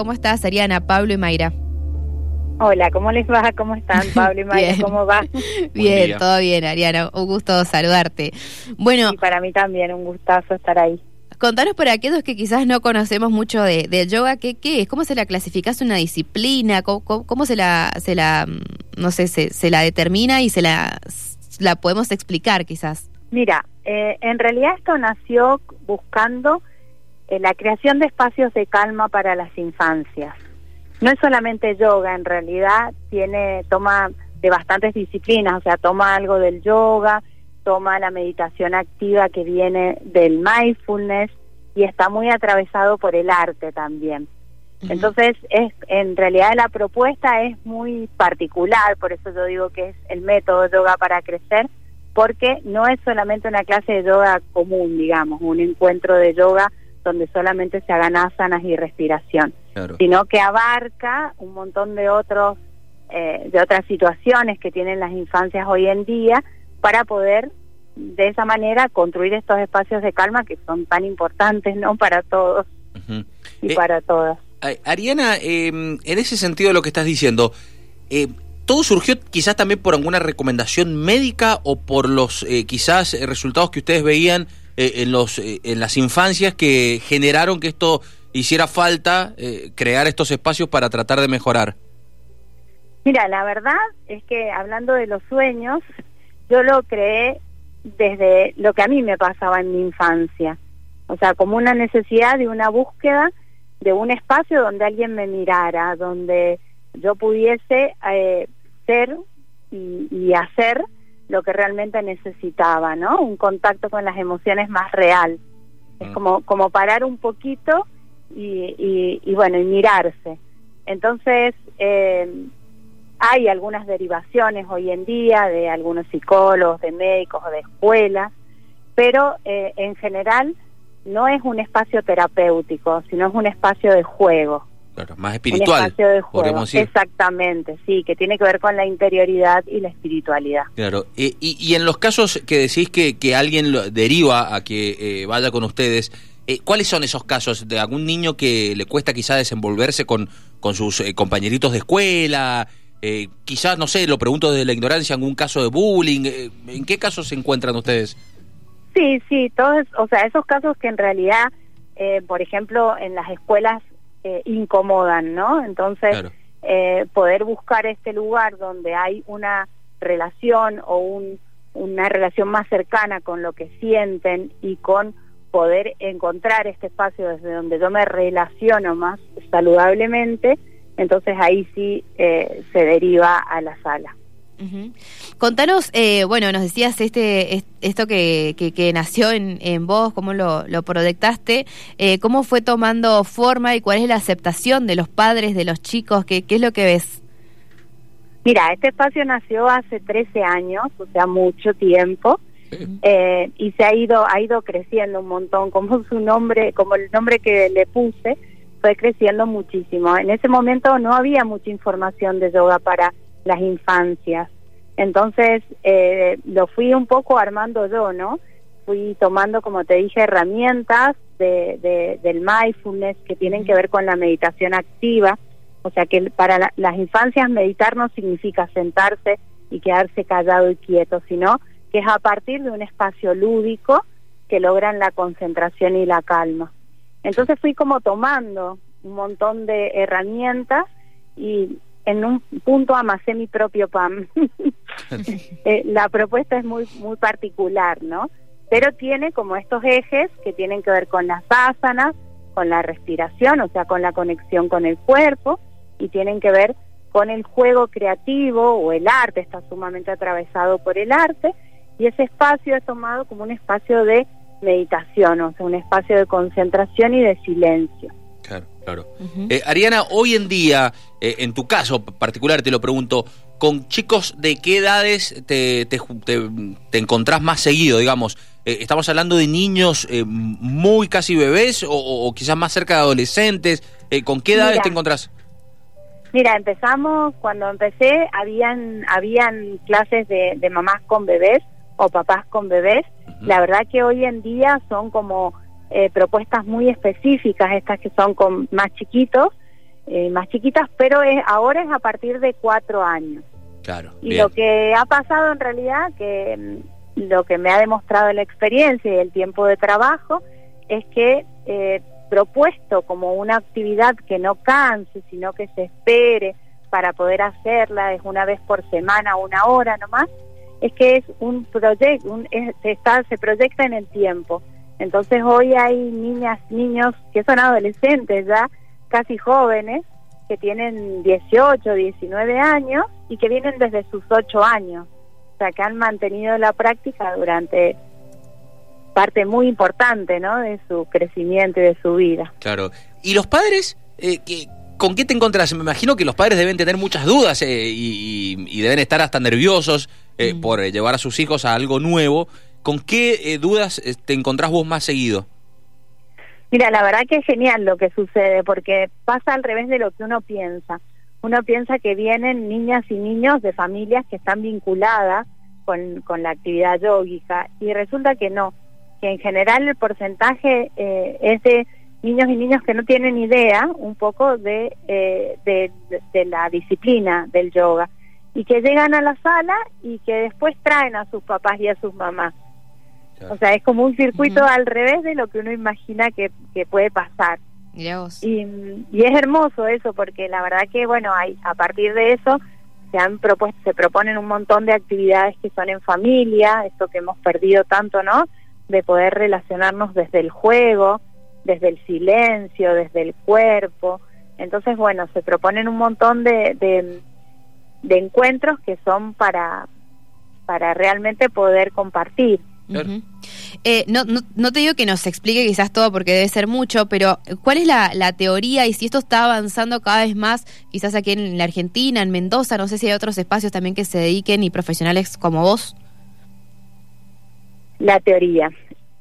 ¿cómo estás, Ariana, Pablo y Mayra? Hola, ¿cómo les va? ¿Cómo están, Pablo y Mayra? ¿Cómo va? bien, todo bien, Ariana. Un gusto saludarte. Bueno. Y para mí también, un gustazo estar ahí. Contanos por aquellos que quizás no conocemos mucho de, yoga, ¿qué, ¿qué es? ¿Cómo se la clasifica? ¿Es una disciplina? ¿Cómo, se la, se la, no sé, se, se la determina y se la, la podemos explicar quizás? Mira, eh, en realidad esto nació buscando la creación de espacios de calma para las infancias. No es solamente yoga, en realidad tiene toma de bastantes disciplinas, o sea, toma algo del yoga, toma la meditación activa que viene del mindfulness y está muy atravesado por el arte también. Entonces, es en realidad la propuesta es muy particular, por eso yo digo que es el método yoga para crecer, porque no es solamente una clase de yoga común, digamos, un encuentro de yoga donde solamente se hagan asanas y respiración, sino que abarca un montón de otros eh, de otras situaciones que tienen las infancias hoy en día para poder de esa manera construir estos espacios de calma que son tan importantes no para todos y eh, para todas. Ariana, em, en ese sentido lo que estás diciendo, eh, ¿todo surgió quizás también por alguna recomendación médica o por los quizás resultados que ustedes veían eh, en, los, eh, en las infancias que generaron que esto hiciera falta eh, crear estos espacios para tratar de mejorar? Mira, la verdad es que hablando de los sueños, yo lo creé desde lo que a mí me pasaba en mi infancia. O sea, como una necesidad de una búsqueda de un espacio donde alguien me mirara, donde yo pudiese ser y hacer lo que realmente necesitaba, ¿no? Un contacto con las emociones más real. Es mm. como, como parar un poquito y, y, bueno, y mirarse. Entonces, eh, hay algunas derivaciones hoy en día de algunos psicólogos, de médicos o de escuelas, pero eh, en general no es un espacio terapéutico, sino es un espacio de juego más espiritual. espacio de juego. Exactamente, sí, que tiene que ver con la interioridad y la espiritualidad. Claro, y, y, en los casos que decís que, que alguien lo deriva a que eh, vaya con ustedes, eh, ¿cuáles son esos casos de algún niño que le cuesta quizá desenvolverse con, con sus eh, compañeritos de escuela? quizás, no sé, lo pregunto desde la ignorancia, algún caso de bullying. ¿En qué casos se encuentran ustedes? Sí, sí, todos, o sea, esos casos que en realidad, por ejemplo, en las escuelas eh, incomodan, ¿no? Entonces, eh, poder buscar este lugar donde hay una relación o un, una relación más cercana con lo que sienten y con poder encontrar este espacio desde donde yo me relaciono más saludablemente, entonces ahí sí eh, se deriva a la sala. Contanos, eh, bueno, nos decías este esto que, que, nació en, en, vos, cómo lo, lo proyectaste, eh, cómo fue tomando forma y cuál es la aceptación de los padres, de los chicos, qué, qué es lo que ves. Mira, este espacio nació hace 13 años, o sea, mucho tiempo. Eh, y se ha ido ha ido creciendo un montón como su nombre como el nombre que le puse fue creciendo muchísimo en ese momento no había mucha información de yoga para las infancias. Entonces, eh, lo fui un poco armando yo, ¿no? Fui tomando, como te dije, herramientas de, del mindfulness que tienen que ver con la meditación activa. O sea que para las infancias meditar no significa sentarse y quedarse callado y quieto, sino que es a partir de un espacio lúdico que logran la concentración y la calma. Entonces fui como tomando un montón de herramientas y en un punto amasé mi propio pan. Eh, la propuesta es muy muy particular, ¿no? Pero tiene como estos ejes que tienen que ver con las asanas, con la respiración, o sea, con la conexión con el cuerpo, y tienen que ver con el juego creativo o el arte, está sumamente atravesado por el arte, y ese espacio es tomado como un espacio de meditación, o sea, un espacio de concentración y de silencio. Claro, claro. Eh, Ariana, hoy en día, eh, en tu caso particular, te lo pregunto, ¿con chicos de qué edades te, te, te, encontrás más seguido, digamos? Eh, ¿Estamos hablando de niños muy casi bebés o, quizás más cerca de adolescentes? ¿Con qué edades te encontrás? Mira, empezamos, cuando empecé, habían, habían clases de, de mamás con bebés o papás con bebés. La verdad que hoy en día son como eh, propuestas muy específicas, estas que son con más chiquitos, eh, más chiquitas, pero es, ahora es a partir de cuatro años. Claro. Y lo que ha pasado en realidad, que mm, lo que me ha demostrado la experiencia y el tiempo de trabajo, es que eh, propuesto como una actividad que no canse, sino que se espere para poder hacerla, es una vez por semana, una hora nomás, es que es un proyecto, se, está, se proyecta en el tiempo. Entonces hoy hay niñas, niños que son adolescentes ya, casi jóvenes, que tienen 18, 19 años y que vienen desde sus 8 años. O sea, que han mantenido la práctica durante parte muy importante, ¿no? De su crecimiento y de su vida. Claro. ¿Y los padres? Eh, que, ¿Con qué te encontrás? Me imagino que los padres deben tener muchas dudas eh, y, deben estar hasta nerviosos eh, mm. por llevar a sus hijos a algo nuevo. ¿Con qué dudas te encontrás vos más seguido? Mira, la verdad que es genial lo que sucede, porque pasa al revés de lo que uno piensa. Uno piensa que vienen niñas y niños de familias que están vinculadas con, con la actividad yógica y resulta que no, que en general el porcentaje eh, es de niños y niños que no tienen idea un poco eh, de, de, la disciplina del yoga y que llegan a la sala y que después traen a sus papás y a sus mamás. O sea, es como un circuito al revés de lo que uno imagina que, que puede pasar. Y, y es hermoso eso porque la verdad que, bueno, hay, a partir de eso se han propuesto, se proponen un montón de actividades que son en familia, esto que hemos perdido tanto, ¿no? De poder relacionarnos desde el juego, desde el silencio, desde el cuerpo. Entonces, bueno, se proponen un montón de, de, de encuentros que son para, para realmente poder compartir. Eh, no, no, te digo que nos explique quizás todo porque debe ser mucho, pero ¿cuál es la, teoría y si esto está avanzando cada vez más, quizás aquí en la Argentina, en Mendoza, no sé si hay otros espacios también que se dediquen y profesionales como vos? La teoría.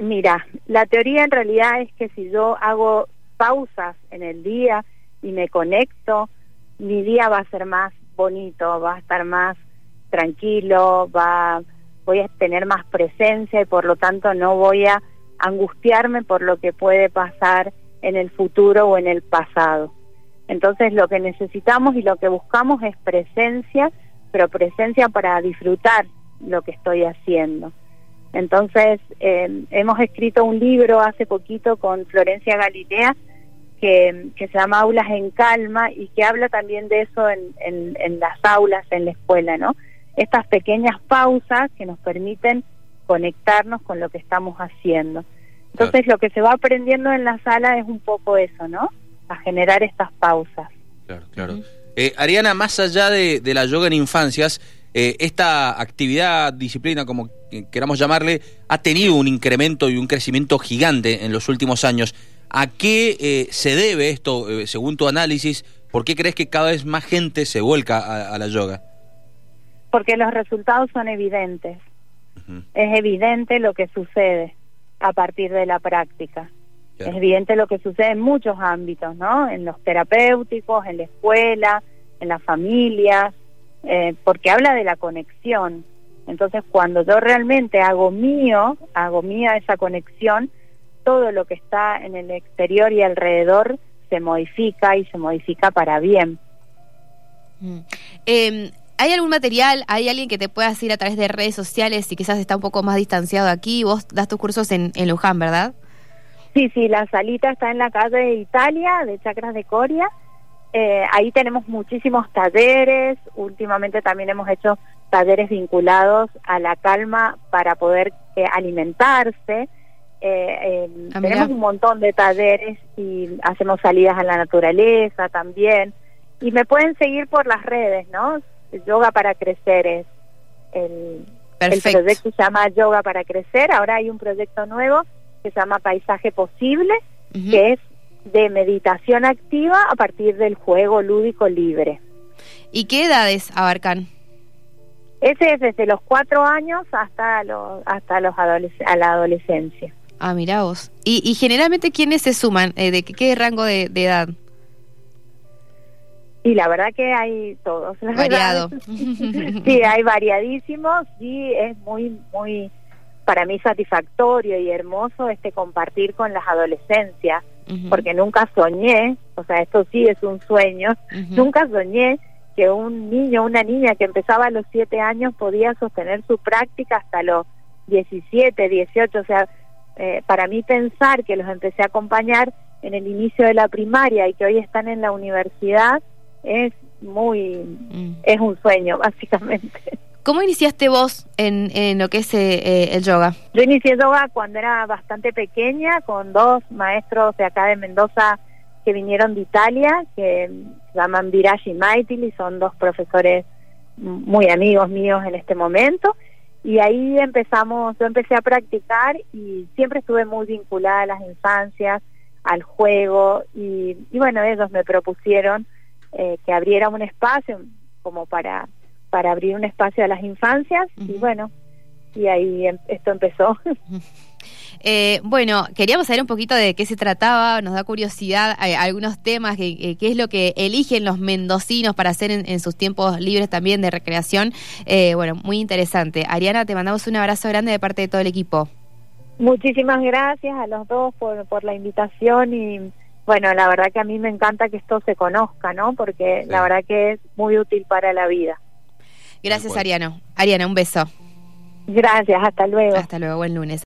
Mira, la teoría en realidad es que si yo hago pausas en el día y me conecto, mi día va a ser más bonito, va a estar más tranquilo, va voy a tener más presencia y por lo tanto no voy a angustiarme por lo que puede pasar en el futuro o en el pasado. Entonces lo que necesitamos y lo que buscamos es presencia, pero presencia para disfrutar lo que estoy haciendo. Entonces eh, hemos escrito un libro hace poquito con Florencia Galilea que, se llama Aulas en Calma y que habla también de eso en las aulas, en la escuela, ¿no? Estas pequeñas pausas que nos permiten conectarnos con lo que estamos haciendo. Entonces lo que se va aprendiendo en la sala es un poco eso, ¿no? A generar estas pausas. Claro, claro. Eh, Ariana, más allá de, la yoga en infancias, eh, esta actividad, disciplina, como queramos llamarle, ha tenido un incremento y un crecimiento gigante en los últimos años. ¿A qué eh, se debe esto, según tu análisis? ¿Por qué crees que cada vez más gente se vuelca a la yoga? Porque los resultados son evidentes. Es evidente lo que sucede a partir de la práctica. Es evidente lo que sucede en muchos ámbitos, ¿no? En los terapéuticos, en la escuela, en las familias, eh, porque habla de la conexión. Entonces, cuando yo realmente hago mío, hago mía esa conexión, todo lo que está en el exterior y alrededor se modifica y se modifica para bien. Eh, ¿Hay algún material, hay alguien que te pueda decir a través de redes sociales y quizás está un poco más distanciado aquí? Vos das tus cursos en, en Luján, ¿verdad? Sí, sí, la salita está en la calle de Italia, de Chacras de Coria. Eh, ahí tenemos muchísimos talleres. Últimamente también hemos hecho talleres vinculados a la calma para poder eh, alimentarse. Eh, ah, tenemos un montón de talleres y hacemos salidas a la naturaleza también. Y me pueden seguir por las redes, ¿no? Yoga para Crecer es el, el proyecto se llama Yoga para Crecer. Ahora hay un proyecto nuevo que se llama Paisaje Posible, que es de meditación activa a partir del juego lúdico libre. ¿Y qué edades abarcan? Ese es desde los cuatro años hasta los hasta los a la adolescencia. Ah, mira vos. ¿Y, y generalmente quiénes se suman? Eh, ¿De qué, rango de edad? Y la verdad que hay todos. Variado. sí, hay variadísimos y es muy, muy, para mí satisfactorio y hermoso este compartir con las adolescencias, porque nunca soñé, o sea, esto sí es un sueño, nunca soñé que un niño, una niña que empezaba a los siete años podía sostener su práctica hasta los 17, 18, o sea, eh, para mí pensar que los empecé a acompañar en el inicio de la primaria y que hoy están en la universidad es muy, mm. es un sueño básicamente. ¿Cómo iniciaste vos en, en lo que es eh, eh, el yoga? Yo inicié yoga cuando era bastante pequeña, con dos maestros de acá de Mendoza que vinieron de Italia, que se llaman Viraji y Maitili, son dos profesores muy amigos míos en este momento. Y ahí empezamos, yo empecé a practicar y siempre estuve muy vinculada a las infancias, al juego, y, bueno, ellos me propusieron eh, que abriera un espacio como para para abrir un espacio a las infancias y bueno, y ahí em, esto empezó. Eh, bueno, queríamos saber un poquito de qué se trataba, nos da curiosidad eh, algunos temas, qué es lo que eligen los mendocinos para hacer en, sus tiempos libres también de recreación. Eh, bueno, muy interesante. Ariana, te mandamos un abrazo grande de parte de todo el equipo. Muchísimas gracias a los dos por, por la invitación y bueno, la verdad que a mí me encanta que esto se conozca, ¿no? Porque la verdad que es muy útil para la vida. Gracias, Ariano. Ariana, un beso. Gracias, hasta luego. Hasta luego, buen lunes.